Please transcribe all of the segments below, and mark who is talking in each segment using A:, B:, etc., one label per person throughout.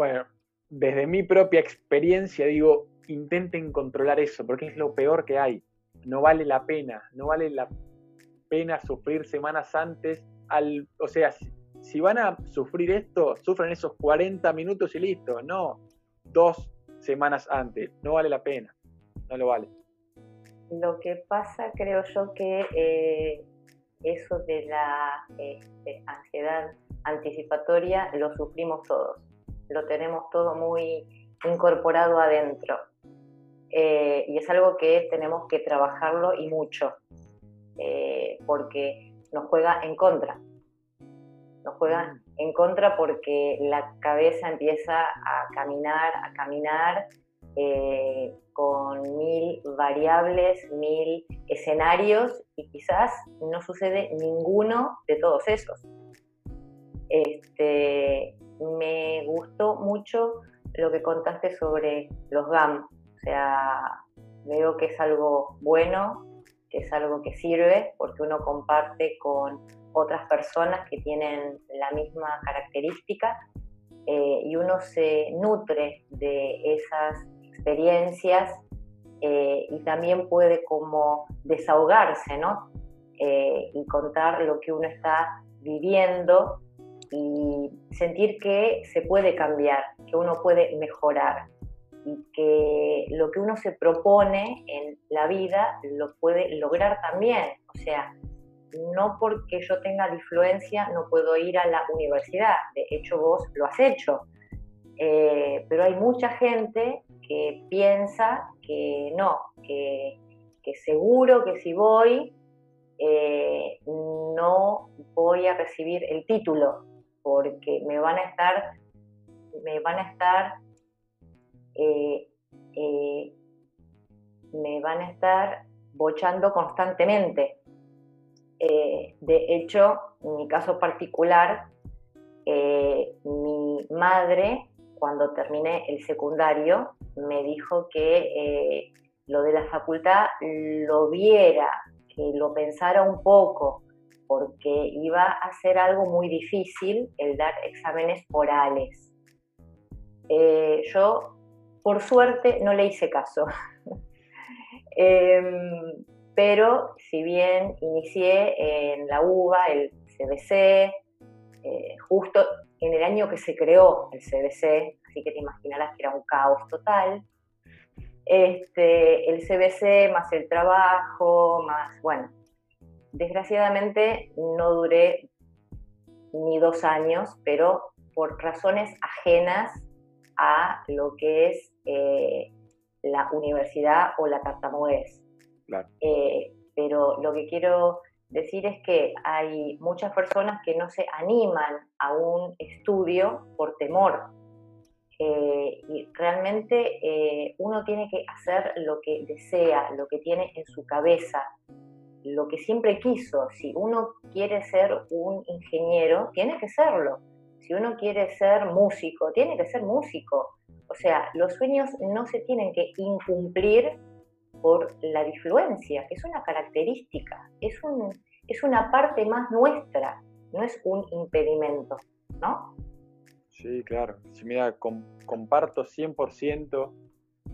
A: bueno, desde mi propia experiencia digo, intenten controlar eso, porque es lo peor que hay. No vale la pena, no vale la pena sufrir semanas antes. Al, o sea, si, van a sufrir esto, sufren esos 40 minutos y listo. No, dos semanas antes. No vale la pena, no lo vale.
B: Lo que pasa, creo yo, que eh, eso de la este, ansiedad anticipatoria lo sufrimos todos. Lo tenemos todo muy incorporado adentro. Eh, y es algo que tenemos que trabajarlo y mucho, eh, porque nos juega en contra. Nos juega mm. en contra porque la cabeza empieza a caminar, a caminar eh, con mil variables, mil escenarios y quizás no sucede ninguno de todos esos. Este, me gustó mucho lo que contaste sobre los GAM, o sea, veo que es algo bueno, que es algo que sirve porque uno comparte con otras personas que tienen la misma característica eh, y uno se nutre de esas experiencias eh, y también puede como desahogarse, ¿no? Eh, y contar lo que uno está viviendo y sentir que se puede cambiar, que uno puede mejorar y que lo que uno se propone en la vida lo puede lograr también. O sea, no porque yo tenga difluencia no puedo ir a la universidad, de hecho vos lo has hecho, eh, pero hay mucha gente que piensa que no, que, seguro que si voy eh, no voy a recibir el título porque me van a estar me van a estar eh, eh, me van a estar bochando constantemente. de hecho, en mi caso particular, mi madre, cuando terminé el secundario, me dijo que eh, lo de la facultad lo viera, que lo pensara un poco, porque iba a ser algo muy difícil el dar exámenes orales. Eh, yo, por suerte, no le hice caso. Em, pero si bien inicié en la UBA, el CBC, eh, justo en el año que se creó el CBC, así que te imaginarás que era un caos total. Este, el CBC más el trabajo, más, bueno, desgraciadamente no duré ni dos años, pero por razones ajenas a lo que es eh, la universidad o la tartamudez. Eh, pero lo que quiero decir es que hay muchas personas que no se animan a un estudio por temor. Eh, y realmente eh, uno tiene que hacer lo que desea, lo que tiene en su cabeza, lo que siempre quiso. Si uno quiere ser un ingeniero, tiene que serlo. Si uno quiere ser músico, tiene que ser músico. O sea, los sueños no se tienen que incumplir por la difluencia, que es una característica, es, un, es una parte más nuestra, no es un impedimento, ¿no?
A: Sí, claro. Mira, comparto 100%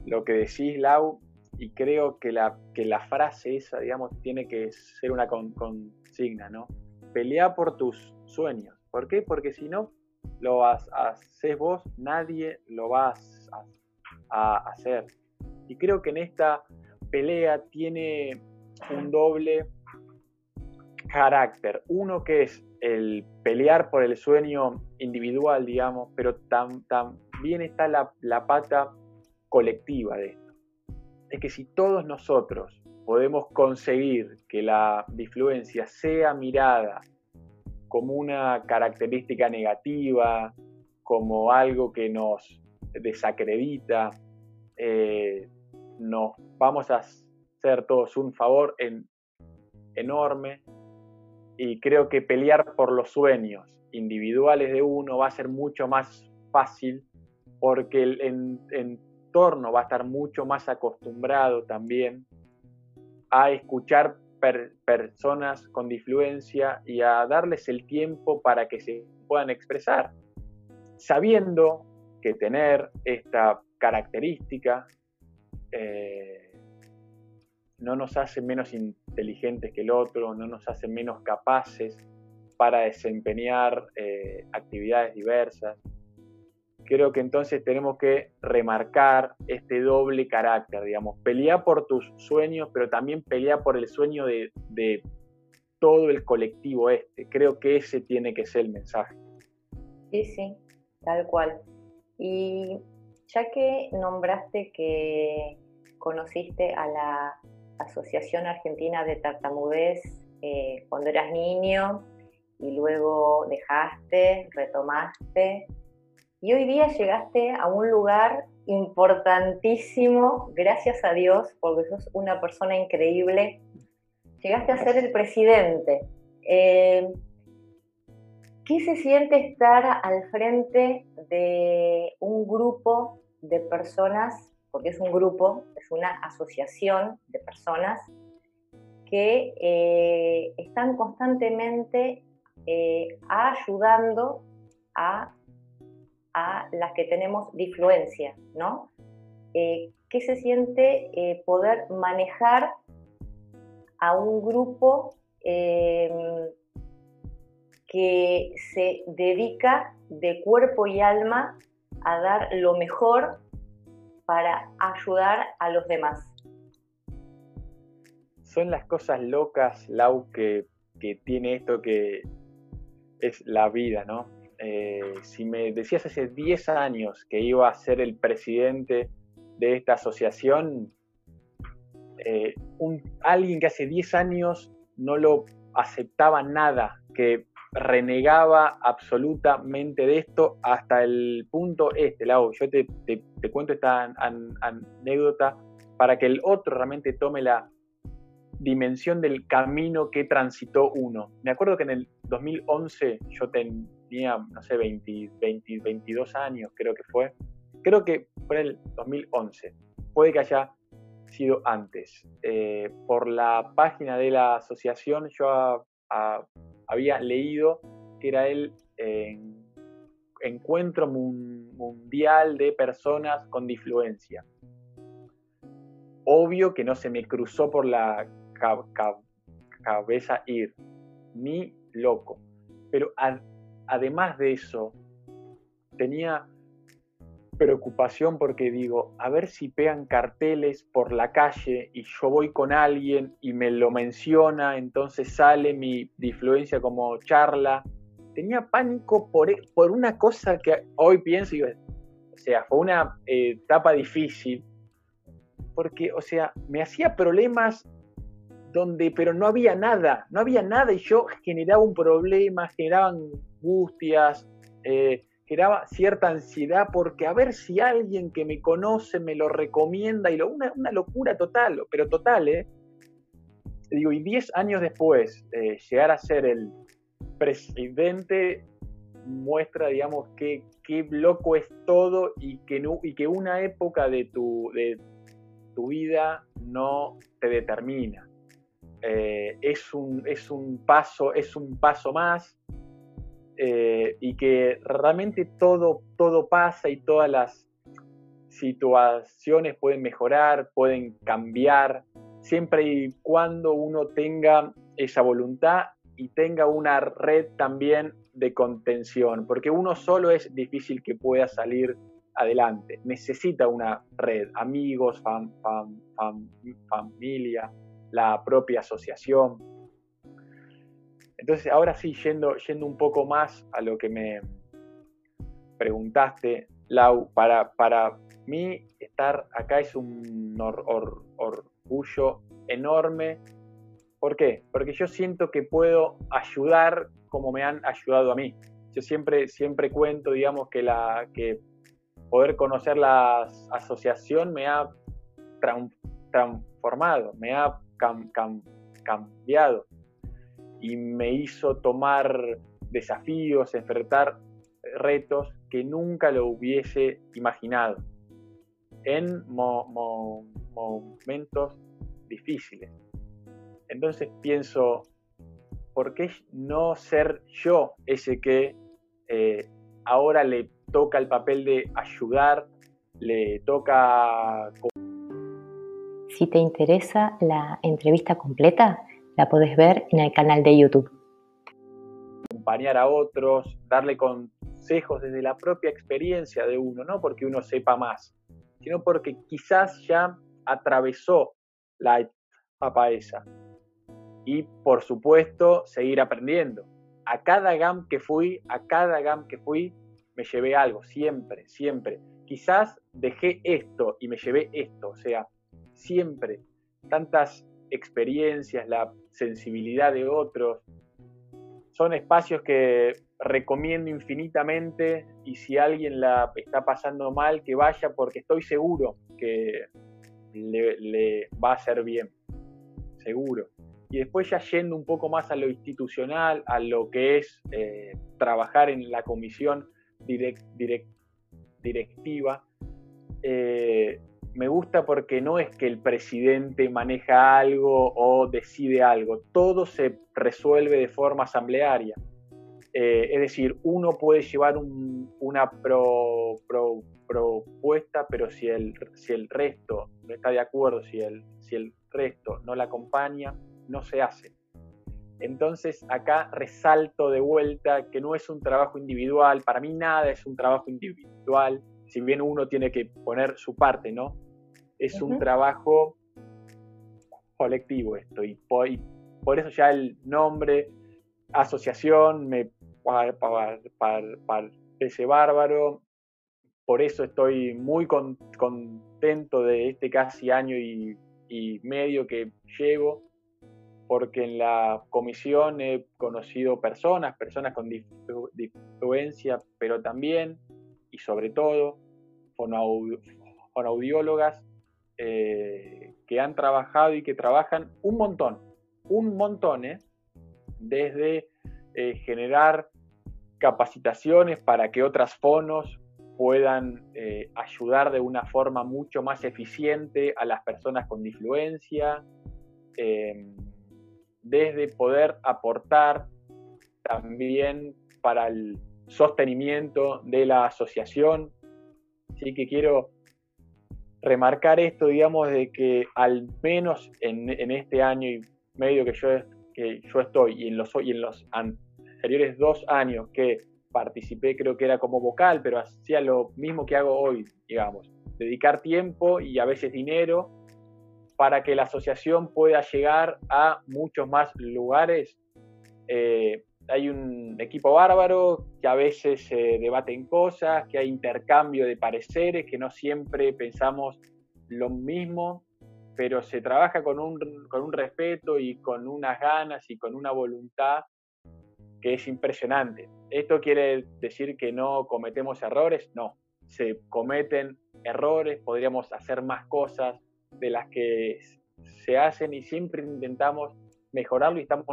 A: lo que decís, Lau, y creo que la, que la frase esa, digamos, tiene que ser una consigna, ¿no? Pelea por tus sueños. ¿Por qué? Porque si no lo haces vos, nadie lo va a hacer. Y creo que en esta pelea tiene un doble carácter. Uno que es el pelear por el sueño individual, digamos, pero también está la, la pata colectiva de esto. Es que si todos nosotros podemos conseguir que la difluencia sea mirada como una característica negativa, como algo que nos desacredita, eh, nos vamos a hacer todos un favor en, enorme. Y creo que pelear por los sueños individuales de uno va a ser mucho más fácil porque el entorno va a estar mucho más acostumbrado también a escuchar personas con difluencia y a darles el tiempo para que se puedan expresar, sabiendo que tener esta característica. Eh, no nos hace menos inteligentes que el otro, no nos hace menos capaces para desempeñar eh, actividades diversas. Creo que entonces tenemos que remarcar este doble carácter, digamos, pelear por tus sueños, pero también pelear por el sueño de, de todo el colectivo este. Creo que ese tiene que ser el mensaje.
B: Sí, sí, tal cual. Y ya que nombraste que conociste a la Asociación Argentina de Tartamudez eh, cuando eras niño y luego dejaste, retomaste y hoy día llegaste a un lugar importantísimo, gracias a Dios, porque sos una persona increíble. Llegaste a ser el presidente. Eh, ¿Qué se siente estar al frente de un grupo de personas porque es un grupo, es una asociación de personas que eh, están constantemente eh, ayudando a, las que tenemos difluencia, ¿no? Eh, ¿Qué se siente poder manejar a un grupo que se dedica de cuerpo y alma a dar lo mejor para ayudar a los demás.
A: Son las cosas locas, Lau, que, tiene esto que es la vida, ¿no? Eh, si me decías hace 10 años que iba a ser el presidente de esta asociación, eh, alguien que hace 10 años no lo aceptaba nada, que renegaba absolutamente de esto hasta el punto este, Lau. Yo te, cuento esta anécdota para que el otro realmente tome la dimensión del camino que transitó uno. Me acuerdo que en el 2011 yo tenía, no sé, 20, 22 años, creo que fue. Creo que fue en el 2011. Puede que haya sido antes. Eh, por la página de la asociación yo había leído que era el encuentro mundial de personas con difluencia. Obvio que no se me cruzó por la cabeza ir, ni loco. Pero además de eso, tenía preocupación porque digo, a ver si pegan carteles por la calle y yo voy con alguien y me lo menciona, entonces sale mi influencia como charla. Tenía pánico por, por una cosa que hoy pienso, y, o sea, fue una eh, etapa difícil, porque, o sea, me hacía problemas donde, pero no había nada, no había nada y yo generaba un problema, generaba angustias, eh, generaba cierta ansiedad porque a ver si alguien que me conoce me lo recomienda y lo, una, locura total, pero total, ¿eh? Digo, y 10 años después, de llegar a ser el presidente muestra, digamos, qué, qué loco es todo y que, no, y que una época de tu, de tu vida no te determina. Eh, es, un, es un paso, es un paso más, eh, y que realmente todo, todo pasa y todas las situaciones pueden mejorar, pueden cambiar, siempre y cuando uno tenga esa voluntad y tenga una red también de contención, porque uno solo es difícil que pueda salir adelante, necesita una red, amigos, familia, la propia asociación. Entonces, ahora sí, yendo, yendo un poco más a lo que me preguntaste, Lau, para, para mí estar acá es un orgullo enorme. ¿Por qué? Porque yo siento que puedo ayudar como me han ayudado a mí. Yo siempre, siempre cuento, digamos, que, la, que poder conocer la asociación me ha transformado, me ha cambiado y me hizo tomar desafíos, enfrentar retos que nunca lo hubiese imaginado en momentos difíciles. Entonces pienso, ¿por qué no ser yo ese que eh, ahora le toca el papel de ayudar, le toca...
B: Si te interesa la entrevista completa, la podés ver en el canal de YouTube.
A: Acompañar a otros, darle consejos desde la propia experiencia de uno, no porque uno sepa más, sino porque quizás ya atravesó la etapa esa. Y por supuesto, seguir aprendiendo. A cada GAM que fui, a cada GAM que fui, me llevé algo, siempre, siempre. Quizás dejé esto y me llevé esto, o sea, siempre. Tantas experiencias, la sensibilidad de otros, son espacios que recomiendo infinitamente y si alguien la está pasando mal, que vaya porque estoy seguro que le, va a hacer bien, seguro. Y después ya yendo un poco más a lo institucional, a lo que es eh, trabajar en la comisión directiva, eh, me gusta porque no es que el presidente maneja algo o decide algo, todo se resuelve de forma asamblearia. Eh, es decir, uno puede llevar una propuesta, pero si el, si el resto no está de acuerdo, si el, si el resto no la acompaña, no se hace. Entonces acá resalto de vuelta que no es un trabajo individual, para mí nada es un trabajo individual, si bien uno tiene que poner su parte, ¿no? Es un trabajo colectivo esto, y por, eso ya el nombre, asociación, me parece bárbaro, por eso estoy muy contento de este casi año y, y medio que llevo porque en la comisión he conocido personas, personas con influencia, pero también y sobre todo fonoaudiólogas eh, que han trabajado y que trabajan un montón, un montón, ¿eh? desde eh, generar capacitaciones para que otras fonos puedan ayudar de una forma mucho más eficiente a las personas con difluencia, desde poder aportar también para el sostenimiento de la asociación. Así que quiero remarcar esto, digamos, de que al menos en, este año y medio que yo, que yo estoy y en, los, y en los anteriores dos años que participé, creo que era como vocal, pero hacía lo mismo que hago hoy, digamos, dedicar tiempo y a veces dinero para que la asociación pueda llegar a muchos más lugares. Eh, hay un equipo bárbaro que a veces se debaten cosas, que hay intercambio de pareceres, que no siempre pensamos lo mismo, pero se trabaja con un, con un respeto y con unas ganas y con una voluntad que es impresionante. ¿Esto quiere decir que no cometemos errores? No, se cometen errores, podríamos hacer más cosas, de las que se hacen y siempre intentamos mejorarlo y estamos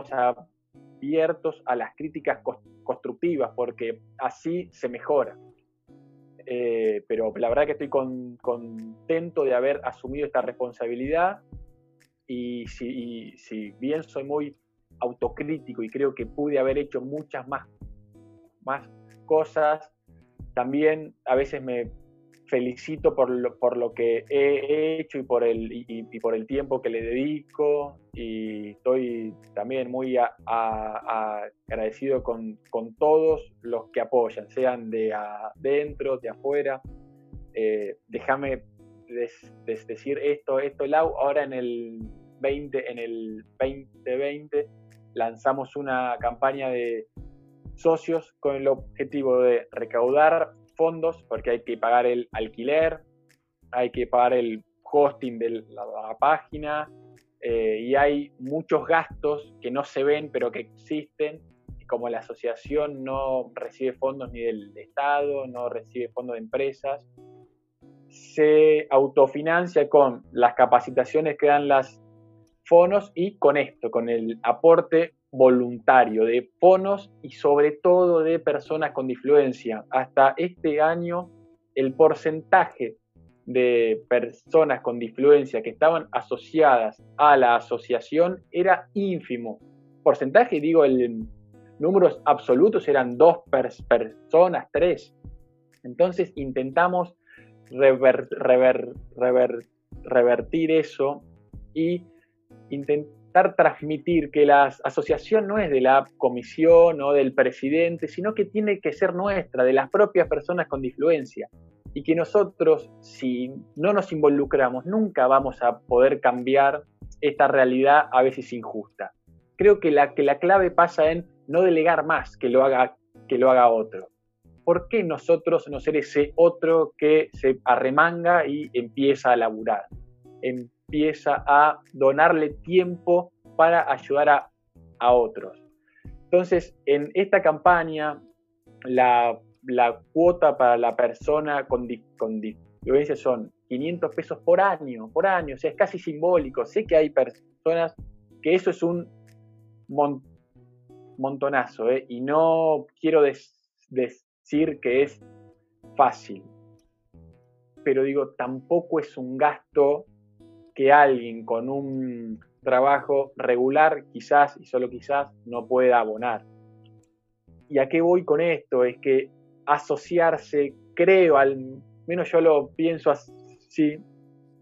A: abiertos a las críticas constructivas porque así se mejora. Eh, pero la verdad que estoy contento de haber asumido esta responsabilidad y si, bien soy muy autocrítico y creo que pude haber hecho muchas más, más cosas, también a veces me felicito por lo, por lo que he hecho y por, el, y, por el tiempo que le dedico y estoy también muy agradecido con, con, todos los que apoyan, sean de adentro, de afuera. Eh, déjame decir esto, esto, Lau, ahora en el 20, en el 2020 lanzamos una campaña de socios con el objetivo de recaudar fondos porque hay que pagar el alquiler, hay que pagar el hosting de la, página eh, y hay muchos gastos que no se ven pero que existen y como la asociación no recibe fondos ni del Estado, no recibe fondos de empresas, se autofinancia con las capacitaciones que dan las fonos y con esto, con el aporte voluntario de fonos y sobre todo de personas con difluencia. Hasta este año el porcentaje de personas con difluencia que estaban asociadas a la asociación era ínfimo. Porcentaje, digo, en números absolutos eran dos personas, tres. Entonces intentamos revertir eso y intentar transmitir que la asociación no es de la comisión o del presidente, sino que tiene que ser nuestra, de las propias personas con disfluencia. Y que nosotros, si no nos involucramos, nunca vamos a poder cambiar esta realidad a veces injusta. Creo que la, que la clave pasa en no delegar más que lo haga, que lo haga otro. ¿Por qué nosotros no ser ese otro que se arremanga y empieza a laburar? Empieza a donarle tiempo para ayudar a, otros. Entonces, en esta campaña, la, cuota para la persona con, con diferencia son 500 pesos por año, por año, o sea, es casi simbólico. Sé que hay personas que eso es un montonazo, ¿eh? y no quiero decir que es fácil, pero digo, tampoco es un gasto que alguien con un trabajo regular quizás y solo quizás no pueda abonar. ¿Y a qué voy con esto? Es que asociarse, creo, al menos yo lo pienso así,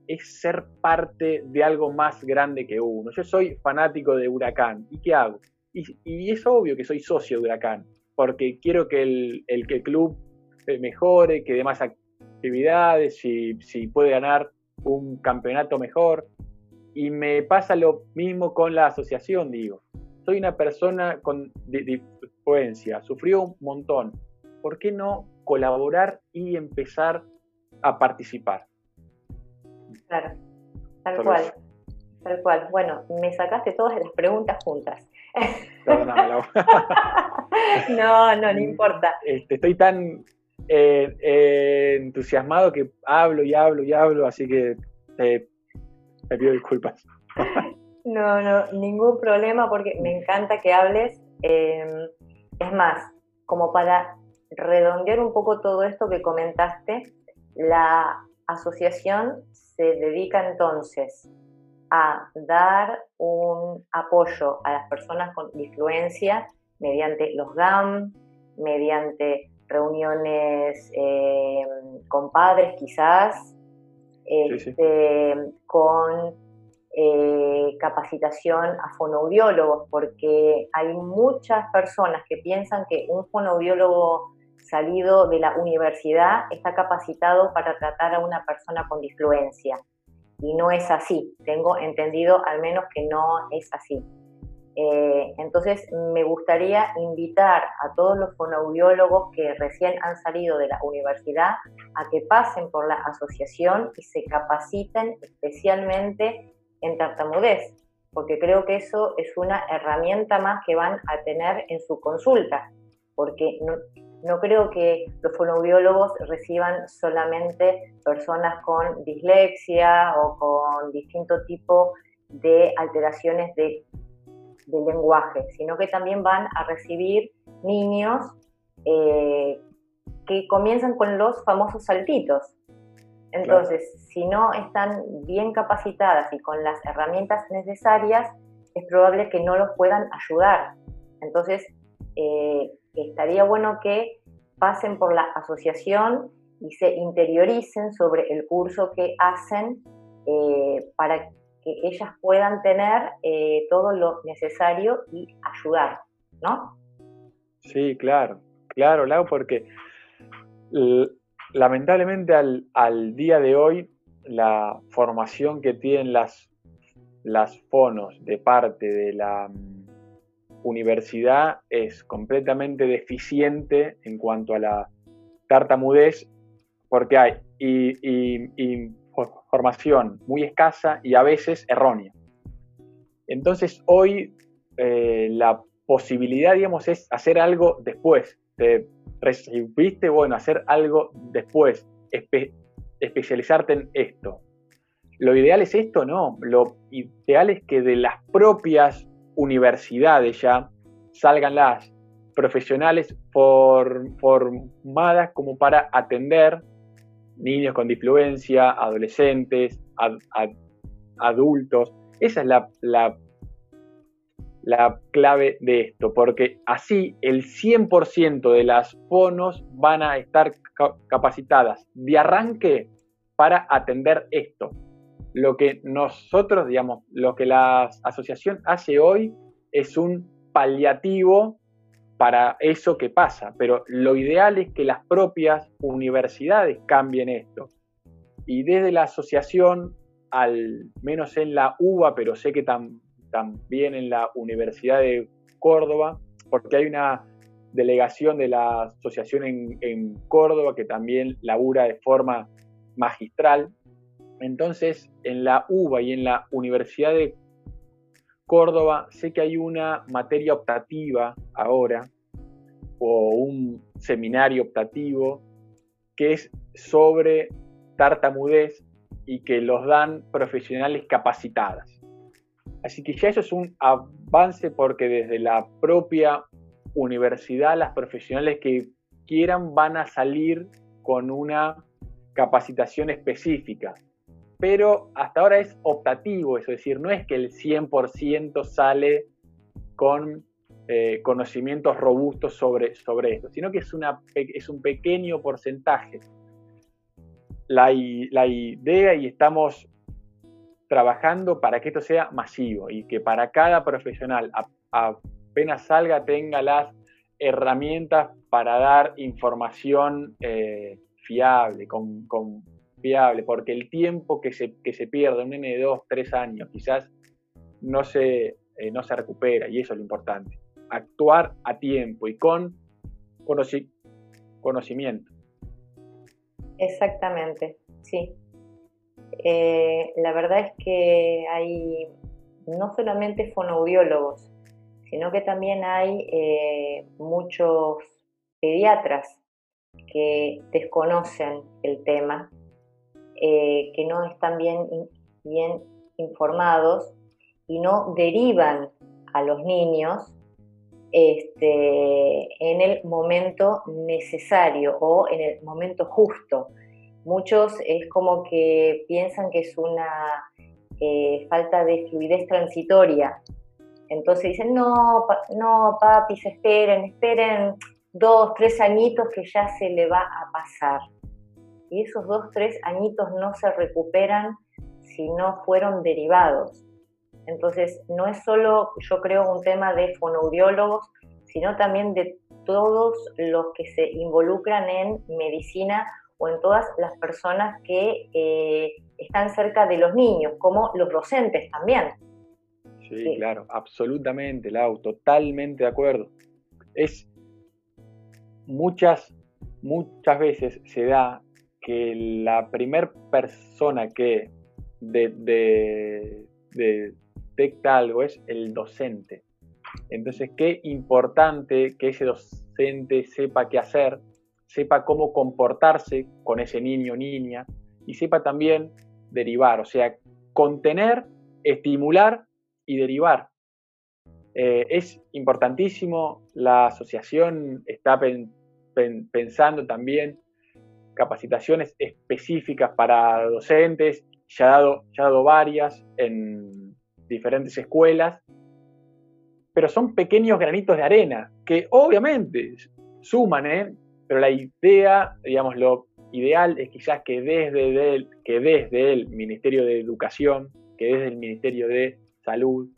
A: es ser parte de algo más grande que uno. Yo soy fanático de Huracán. ¿Y qué hago? Y, es obvio que soy socio de Huracán, porque quiero que el, que el club mejore, que dé más actividades, si, si puede ganar un campeonato mejor. Y me pasa lo mismo con la asociación, digo. Soy una persona con influencia, sufrió un montón. ¿Por qué no colaborar y empezar a participar?
B: Claro, tal cual. Tal cual. Bueno, me sacaste todas las preguntas juntas. no, no, no importa.
A: Este, estoy tan eh, eh, entusiasmado que hablo y hablo y hablo, así que te pido disculpas.
B: no, no, ningún problema porque me encanta que hables. Em, es más, como para redondear un poco todo esto que comentaste, la asociación se dedica entonces a dar un apoyo a las personas con influencia mediante los GAM, mediante reuniones eh, con padres quizás, este, con eh, capacitación a fonoaudiólogos, porque hay muchas personas que piensan que un fonoaudiólogo salido de la universidad está capacitado para tratar a una persona con disfluencia y no es así. Tengo entendido al menos que no es así. Eh, entonces, me gustaría invitar a todos los fonoaudiólogos que recién han salido de la universidad a que pasen por la asociación y se capaciten especialmente en tartamudez, porque creo que eso es una herramienta más que van a tener en su consulta, porque no, no creo que los fonoaudiólogos reciban solamente personas con dislexia o con distinto tipo de alteraciones de, lenguaje, sino que también van a recibir niños eh, que comienzan con los famosos saltitos. Entonces, si no están bien capacitadas y con las herramientas necesarias, es probable que no los puedan ayudar. Entonces, eh, estaría bueno que pasen por la asociación y se interioricen sobre el curso que hacen eh, para que ellas puedan tener eh, todo lo necesario y ayudar, ¿no?
A: Sí, claro, claro, Lau, porque lamentablemente al, al, día de hoy la formación que tienen las, las fonos de parte de la universidad es completamente deficiente en cuanto a la tartamudez porque hay información muy escasa y a veces errónea. Entonces hoy eh, la posibilidad, digamos, es hacer algo después. Te recibiste, bueno, hacer algo después, especializarte en esto. Lo ideal es esto, no. Lo ideal es que de las propias universidades ya salgan las profesionales formadas como para atender niños con disfluencia, adolescentes, adultos. Esa es la, la clave de esto, porque así el 100% de las fonos van a estar capacitadas de arranque para atender esto. Lo que nosotros, digamos, lo que la asociación hace hoy es un paliativo para eso que pasa, pero lo ideal es que las propias universidades cambien esto. Y desde la asociación, al menos en la UBA, pero sé que también en la Universidad de Córdoba, porque hay una delegación de la asociación en, Córdoba que también labura de forma magistral. Entonces, en la UBA y en la Universidad de Córdoba sé que hay una materia optativa ahora, o un seminario optativo, que es sobre tartamudez y que los dan profesionales capacitadas. Así que ya eso es un avance porque desde la propia universidad las profesionales que quieran van a salir con una capacitación específica pero hasta ahora es optativo, es decir, no es que el 100% sale con eh, conocimientos robustos sobre, sobre esto, sino que es, una, es un pequeño porcentaje. La, la idea y estamos trabajando para que esto sea masivo y que para cada profesional apenas salga tenga las herramientas para dar información eh, fiable, con, con viable, porque el tiempo que se, que se pierde, un nene de 2, 3 años, quizás no se, eh, no se recupera, y eso es lo importante. Actuar a tiempo y con conocimiento.
B: Exactamente, sí. Eh, la verdad es que hay no solamente fonoaudiólogos, sino que también hay eh, muchos pediatras que desconocen el tema eh, que no están bien, bien informados y no derivan a los niños este, en el momento necesario o en el momento justo. Muchos es como que piensan que es una eh, falta de fluidez transitoria. Entonces dicen, no, no, papi, se esperen, esperen dos, tres añitos que ya se le va a pasar y esos dos, tres añitos no se recuperan si no fueron derivados. Entonces, no es solo, yo creo, un tema de fonoaudiólogos, sino también de todos los que se involucran en medicina o en todas las personas que eh, están cerca de los niños, como los docentes también.
A: Sí, claro, absolutamente, Lau, totalmente de acuerdo. Es muchas, muchas veces se da que la primera persona que detecta algo es el docente. Entonces, qué importante que ese docente sepa qué hacer, sepa cómo comportarse con ese niño o niña y sepa también derivar, o sea, contener, estimular y derivar. Eh, es importantísimo, la asociación está pensando también capacitaciones específicas para docentes, ya ha dado, ya ha dado varias en diferentes escuelas, pero son pequeños granitos de arena que obviamente suman, ¿eh? pero la idea, digamos, lo ideal es quizás que desde, el, que desde el Ministerio de Educación, que desde el Ministerio de Salud,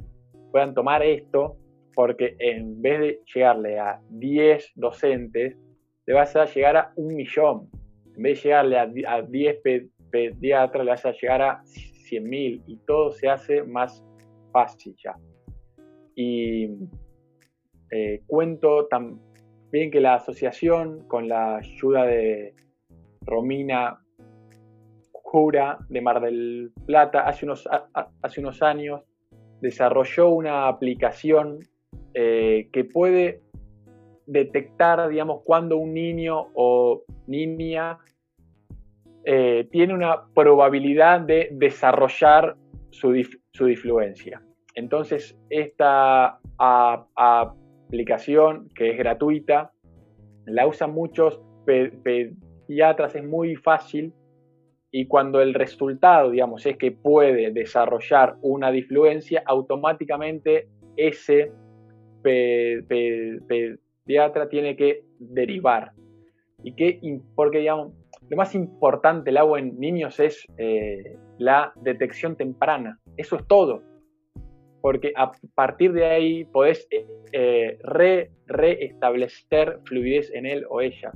A: puedan tomar esto, porque en vez de llegarle a 10 docentes, le vas a llegar a un millón en vez de llegarle a, 10 pediatras, le a llegar a 100.000 y todo se hace más fácil ya. Y eh, cuento también que la asociación, con la ayuda de Romina Jura de Mar del Plata, hace unos, hace unos años desarrolló una aplicación eh, que puede detectar, digamos, cuando un niño o niña eh, tiene una probabilidad de desarrollar su, su difluencia. Entonces, esta aplicación, que es gratuita, la usan muchos pediatras, es muy fácil y cuando el resultado, digamos, es que puede desarrollar una difluencia, automáticamente ese tiene que derivar. Y que, porque digamos, lo más importante del agua en niños es eh, la detección temprana. Eso es todo. Porque a partir de ahí podés eh, reestablecer fluidez en él o ella.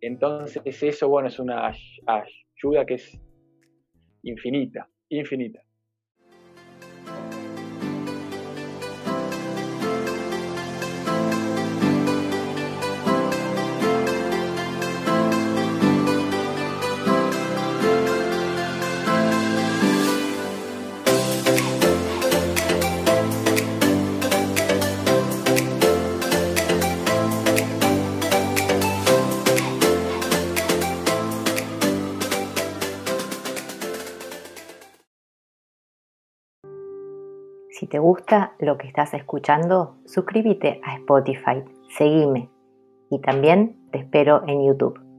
A: Entonces eso, bueno, es una ayuda que es infinita, infinita.
B: Te gusta lo que estás escuchando, suscríbete a Spotify, seguime y también te espero en YouTube.